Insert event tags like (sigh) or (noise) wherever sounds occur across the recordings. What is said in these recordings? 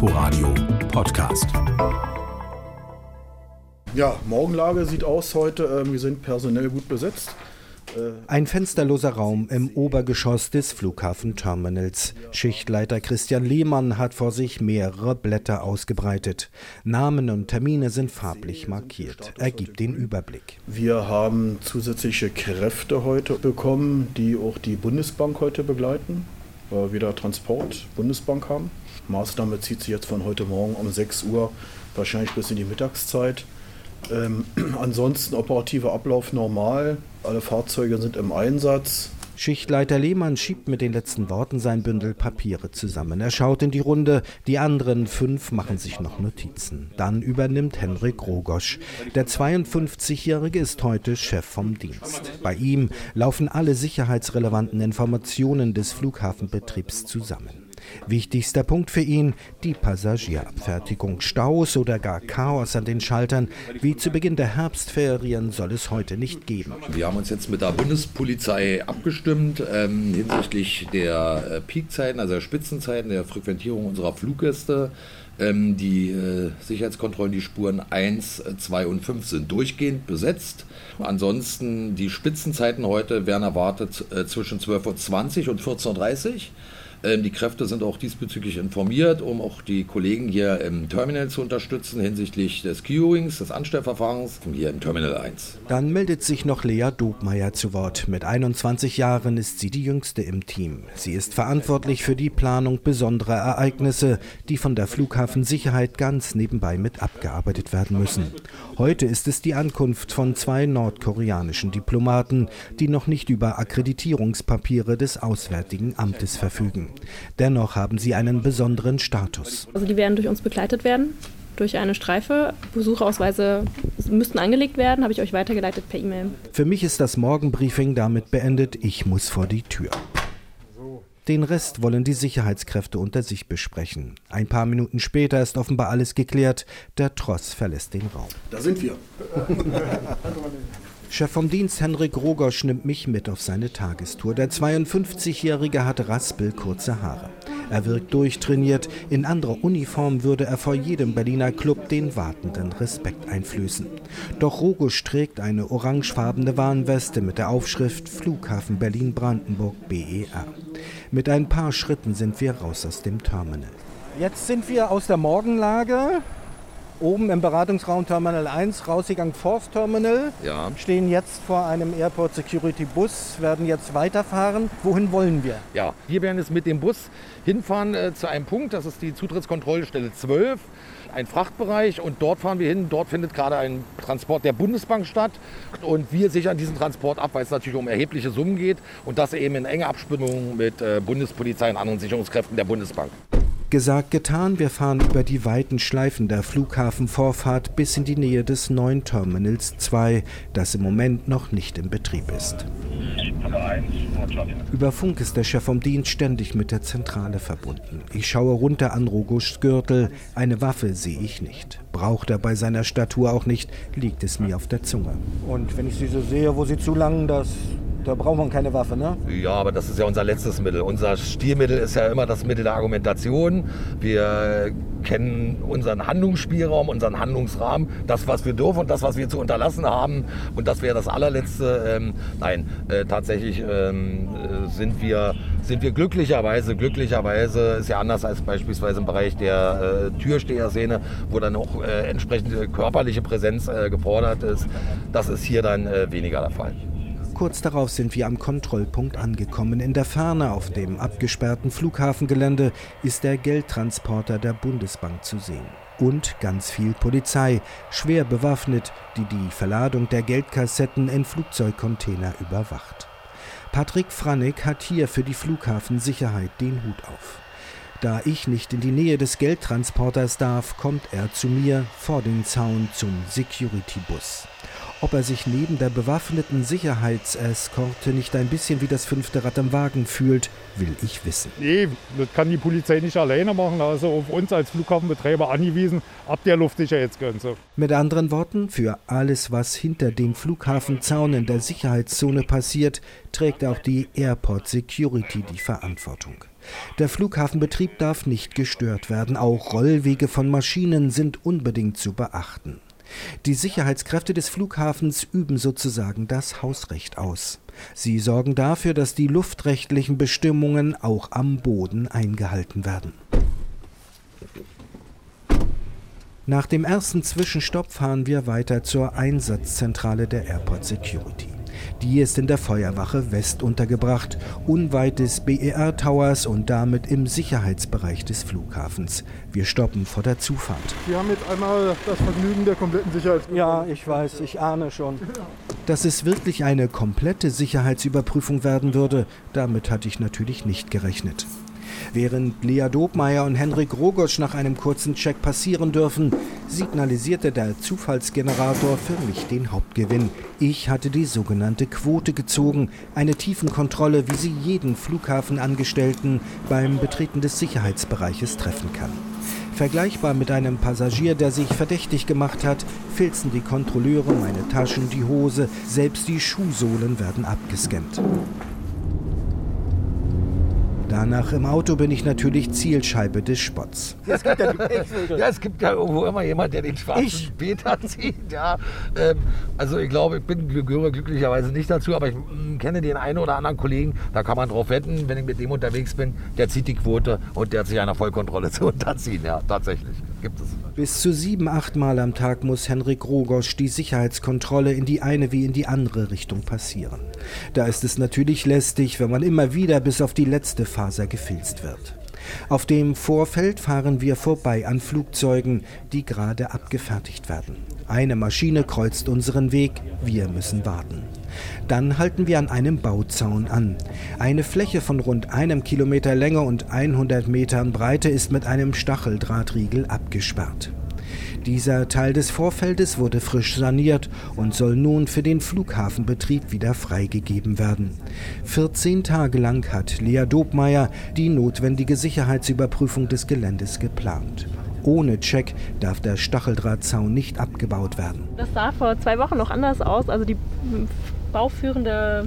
Inforadio Podcast. Ja, Morgenlage sieht aus heute. Ähm, wir sind personell gut besetzt. Ein fensterloser Raum im Obergeschoss des Flughafenterminals. Schichtleiter Christian Lehmann hat vor sich mehrere Blätter ausgebreitet. Namen und Termine sind farblich markiert. Er gibt den Überblick. Wir haben zusätzliche Kräfte heute bekommen, die auch die Bundesbank heute begleiten, wir wieder Transport Bundesbank haben. Maßnahme zieht sich jetzt von heute Morgen um 6 Uhr, wahrscheinlich bis in die Mittagszeit. Ähm, (clears throat) ansonsten operativer Ablauf normal. Alle Fahrzeuge sind im Einsatz. Schichtleiter Lehmann schiebt mit den letzten Worten sein Bündel Papiere zusammen. Er schaut in die Runde, die anderen fünf machen sich noch Notizen. Dann übernimmt Henrik Rogosch. Der 52-Jährige ist heute Chef vom Dienst. Bei ihm laufen alle sicherheitsrelevanten Informationen des Flughafenbetriebs zusammen. Wichtigster Punkt für ihn die Passagierabfertigung. Staus oder gar Chaos an den Schaltern, wie zu Beginn der Herbstferien, soll es heute nicht geben. Wir haben uns jetzt mit der Bundespolizei abgestimmt ähm, hinsichtlich der äh, Peakzeiten, also der Spitzenzeiten, der Frequentierung unserer Fluggäste. Ähm, die äh, Sicherheitskontrollen, die Spuren 1, 2 und 5 sind durchgehend besetzt. Ansonsten die Spitzenzeiten heute werden erwartet äh, zwischen 12.20 Uhr und 14.30 Uhr. Ähm, die Kräfte sind auch diesbezüglich informiert, um auch die Kollegen hier im Terminal zu unterstützen hinsichtlich des Queuings, des Anstellverfahrens, hier im Terminal 1. Dann meldet sich noch Lea Dobmeier zu Wort. Mit 21 Jahren ist sie die jüngste im Team. Sie ist verantwortlich für die Planung besonderer Ereignisse, die von der Flughafensicherheit ganz nebenbei mit abgearbeitet werden müssen. Heute ist es die Ankunft von zwei nordkoreanischen Diplomaten, die noch nicht über Akkreditierungspapiere des Auswärtigen Amtes verfügen. Dennoch haben sie einen besonderen Status. Also die werden durch uns begleitet werden, durch eine Streife. Besuchausweise müssten angelegt werden, habe ich euch weitergeleitet per E-Mail. Für mich ist das Morgenbriefing damit beendet. Ich muss vor die Tür. Den Rest wollen die Sicherheitskräfte unter sich besprechen. Ein paar Minuten später ist offenbar alles geklärt. Der Tross verlässt den Raum. Da sind wir. (laughs) Chef vom Dienst Henrik Rogosch nimmt mich mit auf seine Tagestour. Der 52-Jährige hat raspelkurze Haare. Er wirkt durchtrainiert. In anderer Uniform würde er vor jedem Berliner Club den Wartenden Respekt einflößen. Doch Rogosch trägt eine orangefarbene Warnweste mit der Aufschrift Flughafen Berlin-Brandenburg BER. Mit ein paar Schritten sind wir raus aus dem Terminal. Jetzt sind wir aus der Morgenlage oben im Beratungsraum Terminal 1, Rausgegangen Force Terminal. Ja. Stehen jetzt vor einem Airport Security Bus, werden jetzt weiterfahren. Wohin wollen wir? Ja, wir werden jetzt mit dem Bus hinfahren äh, zu einem Punkt, das ist die Zutrittskontrollstelle 12, ein Frachtbereich und dort fahren wir hin. Dort findet gerade ein Transport der Bundesbank statt und wir sichern diesen Transport ab, weil es natürlich um erhebliche Summen geht und das eben in enger Abstimmung mit äh, Bundespolizei und anderen Sicherungskräften der Bundesbank. Gesagt, getan, wir fahren über die weiten Schleifen der Flughafenvorfahrt bis in die Nähe des neuen Terminals 2, das im Moment noch nicht in Betrieb ist. Über Funk ist der Chef vom Dienst ständig mit der Zentrale verbunden. Ich schaue runter an Rogoschs Gürtel. Eine Waffe sehe ich nicht. Braucht er bei seiner Statur auch nicht, liegt es mir auf der Zunge. Und wenn ich Sie so sehe, wo Sie zulangen, das da braucht man keine Waffe, ne? Ja, aber das ist ja unser letztes Mittel. Unser Stilmittel ist ja immer das Mittel der Argumentation. Wir kennen unseren Handlungsspielraum, unseren Handlungsrahmen, das, was wir dürfen und das, was wir zu unterlassen haben. Und das wäre das allerletzte. Ähm, nein, äh, tatsächlich ähm, äh, sind, wir, sind wir glücklicherweise, glücklicherweise ist ja anders als beispielsweise im Bereich der äh, Türsteherszene, wo dann auch äh, entsprechende körperliche Präsenz äh, gefordert ist. Das ist hier dann äh, weniger der Fall. Kurz darauf sind wir am Kontrollpunkt angekommen. In der Ferne auf dem abgesperrten Flughafengelände ist der Geldtransporter der Bundesbank zu sehen. Und ganz viel Polizei, schwer bewaffnet, die die Verladung der Geldkassetten in Flugzeugcontainer überwacht. Patrick Frannig hat hier für die Flughafensicherheit den Hut auf. Da ich nicht in die Nähe des Geldtransporters darf, kommt er zu mir vor den Zaun zum Security-Bus. Ob er sich neben der bewaffneten Sicherheitseskorte nicht ein bisschen wie das fünfte Rad im Wagen fühlt, will ich wissen. Nee, das kann die Polizei nicht alleine machen. Also auf uns als Flughafenbetreiber angewiesen, ab der Luftsicherheitsgrenze. Mit anderen Worten, für alles, was hinter dem Flughafenzaun in der Sicherheitszone passiert, trägt auch die Airport Security die Verantwortung. Der Flughafenbetrieb darf nicht gestört werden. Auch Rollwege von Maschinen sind unbedingt zu beachten. Die Sicherheitskräfte des Flughafens üben sozusagen das Hausrecht aus. Sie sorgen dafür, dass die luftrechtlichen Bestimmungen auch am Boden eingehalten werden. Nach dem ersten Zwischenstopp fahren wir weiter zur Einsatzzentrale der Airport Security. Die ist in der Feuerwache West untergebracht, unweit des BER Towers und damit im Sicherheitsbereich des Flughafens. Wir stoppen vor der Zufahrt. Wir haben jetzt einmal das Vergnügen der kompletten Sicherheitskontrolle. Ja, ich weiß, ich ahne schon. Dass es wirklich eine komplette Sicherheitsüberprüfung werden würde, damit hatte ich natürlich nicht gerechnet. Während Lea Dobmeier und Henrik Rogosch nach einem kurzen Check passieren dürfen, signalisierte der Zufallsgenerator für mich den Hauptgewinn. Ich hatte die sogenannte Quote gezogen, eine Tiefenkontrolle, wie sie jeden Flughafenangestellten beim Betreten des Sicherheitsbereiches treffen kann. Vergleichbar mit einem Passagier, der sich verdächtig gemacht hat, filzen die Kontrolleure meine Taschen, die Hose, selbst die Schuhsohlen werden abgescannt. Danach im Auto bin ich natürlich Zielscheibe des Spotts. Es gibt ja, ja, es gibt ja irgendwo immer jemand, der den schwarzen Ich? Peter (laughs) zieht. Ja. Ähm, also ich glaube, ich bin, gehöre glücklicherweise nicht dazu, aber ich mm, kenne den einen oder anderen Kollegen, da kann man drauf wetten, wenn ich mit dem unterwegs bin, der zieht die Quote und der hat sich einer Vollkontrolle (laughs) zu unterziehen. Ja, tatsächlich. Gibt es. Bis zu sieben, acht Mal am Tag muss Henrik Rogosch die Sicherheitskontrolle in die eine wie in die andere Richtung passieren. Da ist es natürlich lästig, wenn man immer wieder bis auf die letzte Faser gefilzt wird. Auf dem Vorfeld fahren wir vorbei an Flugzeugen, die gerade abgefertigt werden. Eine Maschine kreuzt unseren Weg, wir müssen warten. Dann halten wir an einem Bauzaun an. Eine Fläche von rund einem Kilometer Länge und 100 Metern Breite ist mit einem Stacheldrahtriegel abgesperrt. Dieser Teil des Vorfeldes wurde frisch saniert und soll nun für den Flughafenbetrieb wieder freigegeben werden. 14 Tage lang hat Lea Dobmeier die notwendige Sicherheitsüberprüfung des Geländes geplant. Ohne Check darf der Stacheldrahtzaun nicht abgebaut werden. Das sah vor zwei Wochen noch anders aus. Also die bauführende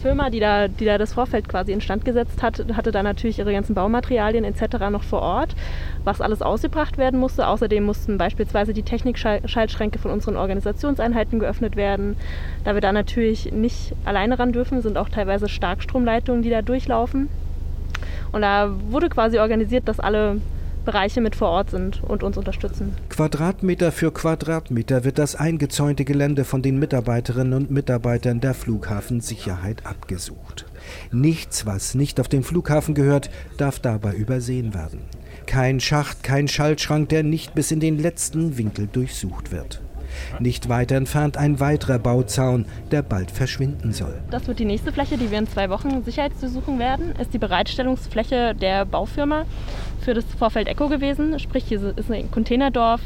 Firma, die da, die da das Vorfeld quasi instand gesetzt hat, hatte da natürlich ihre ganzen Baumaterialien etc. noch vor Ort, was alles ausgebracht werden musste. Außerdem mussten beispielsweise die Technikschaltschränke von unseren Organisationseinheiten geöffnet werden. Da wir da natürlich nicht alleine ran dürfen, sind auch teilweise Starkstromleitungen, die da durchlaufen. Und da wurde quasi organisiert, dass alle Bereiche mit vor Ort sind und uns unterstützen. Quadratmeter für Quadratmeter wird das eingezäunte Gelände von den Mitarbeiterinnen und Mitarbeitern der Flughafensicherheit abgesucht. Nichts, was nicht auf den Flughafen gehört, darf dabei übersehen werden. Kein Schacht, kein Schaltschrank, der nicht bis in den letzten Winkel durchsucht wird. Nicht weiter entfernt ein weiterer Bauzaun, der bald verschwinden soll. Das wird die nächste Fläche, die wir in zwei Wochen sicherheitsdurchsuchen werden, ist die Bereitstellungsfläche der Baufirma für das Vorfeld Echo gewesen. Sprich, hier ist ein Containerdorf,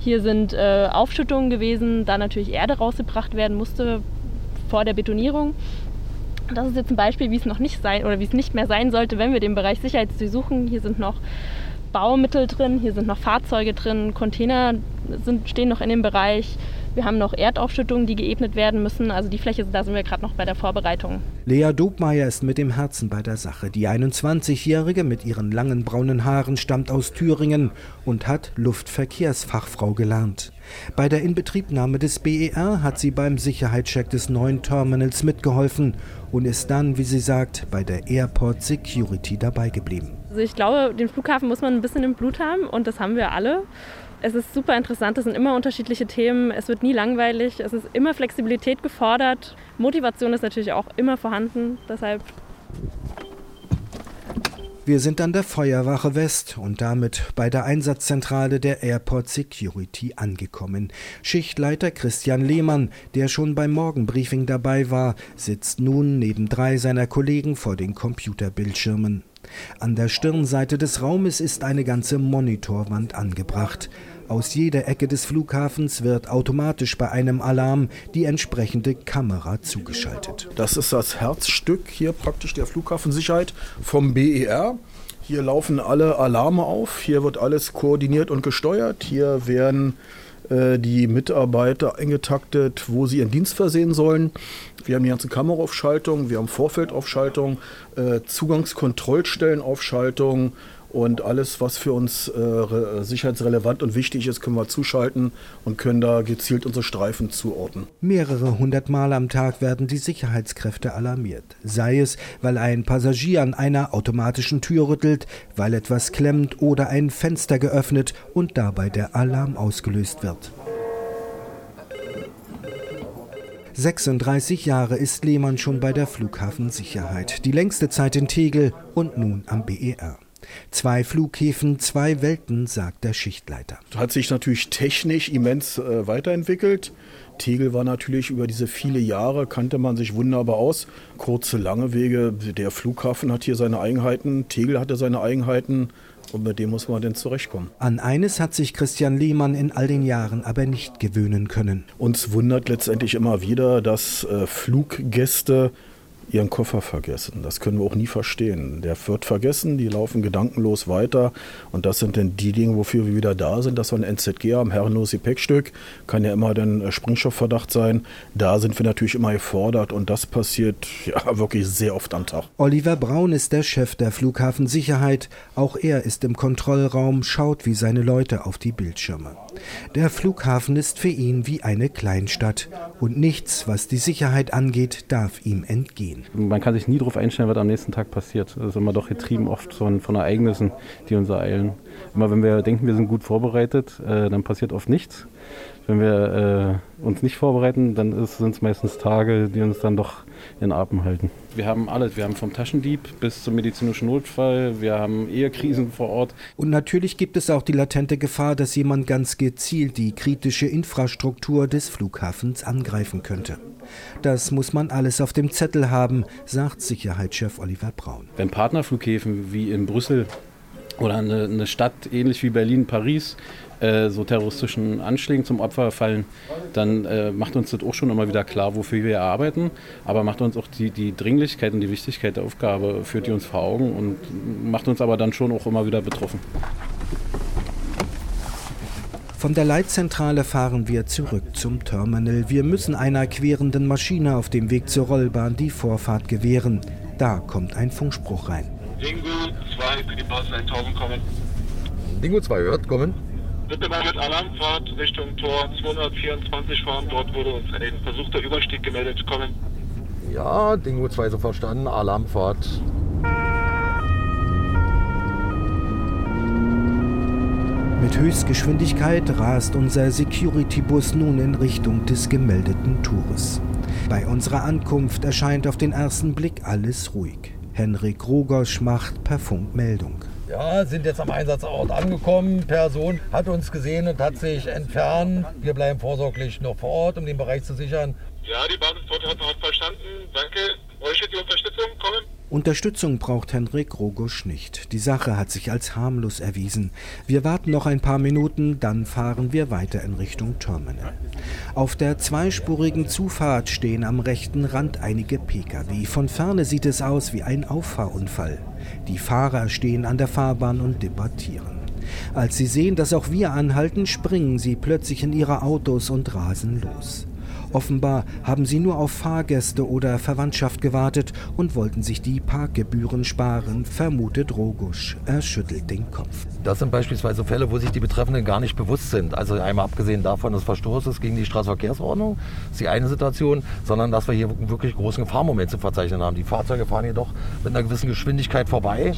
hier sind äh, Aufschüttungen gewesen, da natürlich Erde rausgebracht werden musste vor der Betonierung. Das ist jetzt ein Beispiel, wie es noch nicht sein oder wie es nicht mehr sein sollte, wenn wir den Bereich Sicherheitsdurchsuchen. Hier sind noch Baumittel drin, hier sind noch Fahrzeuge drin, Container sind, stehen noch in dem Bereich. Wir haben noch Erdaufschüttungen, die geebnet werden müssen. Also die Fläche, da sind wir gerade noch bei der Vorbereitung. Lea Dobmeier ist mit dem Herzen bei der Sache. Die 21-Jährige mit ihren langen braunen Haaren stammt aus Thüringen und hat Luftverkehrsfachfrau gelernt. Bei der Inbetriebnahme des BER hat sie beim Sicherheitscheck des neuen Terminals mitgeholfen und ist dann, wie sie sagt, bei der Airport Security dabei geblieben. Also ich glaube, den Flughafen muss man ein bisschen im Blut haben und das haben wir alle. Es ist super interessant, es sind immer unterschiedliche Themen, es wird nie langweilig, es ist immer Flexibilität gefordert. Motivation ist natürlich auch immer vorhanden, deshalb Wir sind an der Feuerwache West und damit bei der Einsatzzentrale der Airport Security angekommen. Schichtleiter Christian Lehmann, der schon beim Morgenbriefing dabei war, sitzt nun neben drei seiner Kollegen vor den Computerbildschirmen. An der Stirnseite des Raumes ist eine ganze Monitorwand angebracht. Aus jeder Ecke des Flughafens wird automatisch bei einem Alarm die entsprechende Kamera zugeschaltet. Das ist das Herzstück hier praktisch der Flughafensicherheit vom BER. Hier laufen alle Alarme auf, hier wird alles koordiniert und gesteuert, hier werden äh, die Mitarbeiter eingetaktet, wo sie ihren Dienst versehen sollen. Wir haben die ganze Kameraaufschaltung, wir haben Vorfeldaufschaltung, äh, Zugangskontrollstellenaufschaltung und alles, was für uns äh, sicherheitsrelevant und wichtig ist, können wir zuschalten und können da gezielt unsere Streifen zuordnen. Mehrere hundert Mal am Tag werden die Sicherheitskräfte alarmiert. Sei es, weil ein Passagier an einer automatischen Tür rüttelt, weil etwas klemmt oder ein Fenster geöffnet und dabei der Alarm ausgelöst wird. 36 Jahre ist Lehmann schon bei der Flughafensicherheit. Die längste Zeit in Tegel und nun am BER. Zwei Flughäfen, zwei Welten, sagt der Schichtleiter. Hat sich natürlich technisch immens äh, weiterentwickelt. Tegel war natürlich über diese viele Jahre, kannte man sich wunderbar aus. Kurze, lange Wege. Der Flughafen hat hier seine Eigenheiten, Tegel hatte seine Eigenheiten. Und mit dem muss man denn zurechtkommen. An eines hat sich Christian Lehmann in all den Jahren aber nicht gewöhnen können. Uns wundert letztendlich immer wieder, dass äh, Fluggäste ihren Koffer vergessen. Das können wir auch nie verstehen. Der wird vergessen, die laufen gedankenlos weiter. Und das sind dann die Dinge, wofür wir wieder da sind, dass wir ein NZG haben, herrenloses Gepäckstück. Kann ja immer dann äh, Sprengstoffverdacht sein. Da sind wir natürlich immer gefordert und das passiert (laughs) ja wirklich sehr oft am Tag. Oliver Braun ist der Chef der Flughafensicherheit. Auch er ist im Kontrollraum, schaut wie seine Leute auf die Bildschirme. Der Flughafen ist für ihn wie eine Kleinstadt und nichts, was die Sicherheit angeht, darf ihm entgehen. Man kann sich nie darauf einstellen, was am nächsten Tag passiert. Das ist immer doch getrieben oft von, von Ereignissen, die uns ereilen. Immer wenn wir denken, wir sind gut vorbereitet, äh, dann passiert oft nichts. Wenn wir äh, uns nicht vorbereiten, dann sind es meistens Tage, die uns dann doch in Atem halten. Wir haben alles. Wir haben vom Taschendieb bis zum medizinischen Notfall. Wir haben Ehekrisen vor Ort. Und natürlich gibt es auch die latente Gefahr, dass jemand ganz gezielt die kritische Infrastruktur des Flughafens angreifen könnte. Das muss man alles auf dem Zettel haben, sagt Sicherheitschef Oliver Braun. Wenn Partnerflughäfen wie in Brüssel oder eine, eine Stadt ähnlich wie Berlin, Paris äh, so terroristischen Anschlägen zum Opfer fallen, dann äh, macht uns das auch schon immer wieder klar, wofür wir arbeiten, aber macht uns auch die, die Dringlichkeit und die Wichtigkeit der Aufgabe, führt die uns vor Augen und macht uns aber dann schon auch immer wieder betroffen. Von der Leitzentrale fahren wir zurück zum Terminal. Wir müssen einer querenden Maschine auf dem Weg zur Rollbahn die Vorfahrt gewähren. Da kommt ein Funkspruch rein. Dingo 2 für die Basis 1000 kommen. Dingo 2 hört, kommen. Bitte mal mit Alarmfahrt Richtung Tor 224 fahren. Dort wurde uns ein versuchter Überstieg gemeldet. Kommen. Ja, Dingo 2 so verstanden. Alarmfahrt. Mit Höchstgeschwindigkeit rast unser Security-Bus nun in Richtung des gemeldeten Tores. Bei unserer Ankunft erscheint auf den ersten Blick alles ruhig. Henrik Rogosch macht per Funk Meldung. Ja, sind jetzt am Einsatzort angekommen. Person hat uns gesehen und hat sich entfernt. Wir bleiben vorsorglich noch vor Ort, um den Bereich zu sichern. Ja, die Basistorte hat noch verstanden. Danke. Euch die Unterstützung. Kommen. Unterstützung braucht Henrik Rogosch nicht. Die Sache hat sich als harmlos erwiesen. Wir warten noch ein paar Minuten, dann fahren wir weiter in Richtung Terminal. Auf der zweispurigen Zufahrt stehen am rechten Rand einige Pkw. Von ferne sieht es aus wie ein Auffahrunfall. Die Fahrer stehen an der Fahrbahn und debattieren. Als sie sehen, dass auch wir anhalten, springen sie plötzlich in ihre Autos und rasen los. Offenbar haben sie nur auf Fahrgäste oder Verwandtschaft gewartet und wollten sich die Parkgebühren sparen, vermutet Rogusch. Er schüttelt den Kopf. Das sind beispielsweise Fälle, wo sich die Betreffenden gar nicht bewusst sind. Also einmal abgesehen davon des Verstoßes gegen die Straßenverkehrsordnung, das ist die eine Situation, sondern dass wir hier wirklich großen Gefahrmoment zu verzeichnen haben. Die Fahrzeuge fahren jedoch mit einer gewissen Geschwindigkeit vorbei.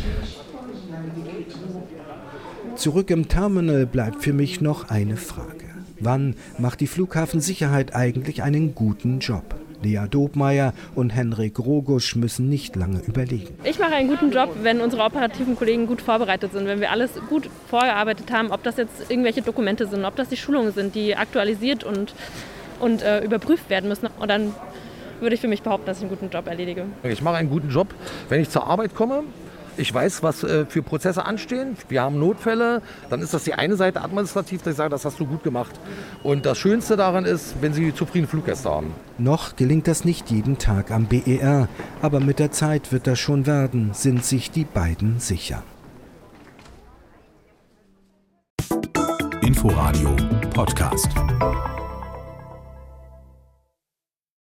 Zurück im Terminal bleibt für mich noch eine Frage. Wann macht die Flughafensicherheit eigentlich einen guten Job? Lea Dobmeier und Henrik Rogusch müssen nicht lange überlegen. Ich mache einen guten Job, wenn unsere operativen Kollegen gut vorbereitet sind, wenn wir alles gut vorgearbeitet haben, ob das jetzt irgendwelche Dokumente sind, ob das die Schulungen sind, die aktualisiert und, und äh, überprüft werden müssen. Und dann würde ich für mich behaupten, dass ich einen guten Job erledige. Ich mache einen guten Job, wenn ich zur Arbeit komme, Ich weiß, was äh, für Prozesse anstehen. Wir haben Notfälle. Dann ist das die eine Seite administrativ, dass ich sage, das hast du gut gemacht. Und das Schönste daran ist, wenn Sie zufriedene Fluggäste haben. Noch gelingt das nicht jeden Tag am BER, aber mit der Zeit wird das schon werden, sind sich die beiden sicher. Inforadio Podcast.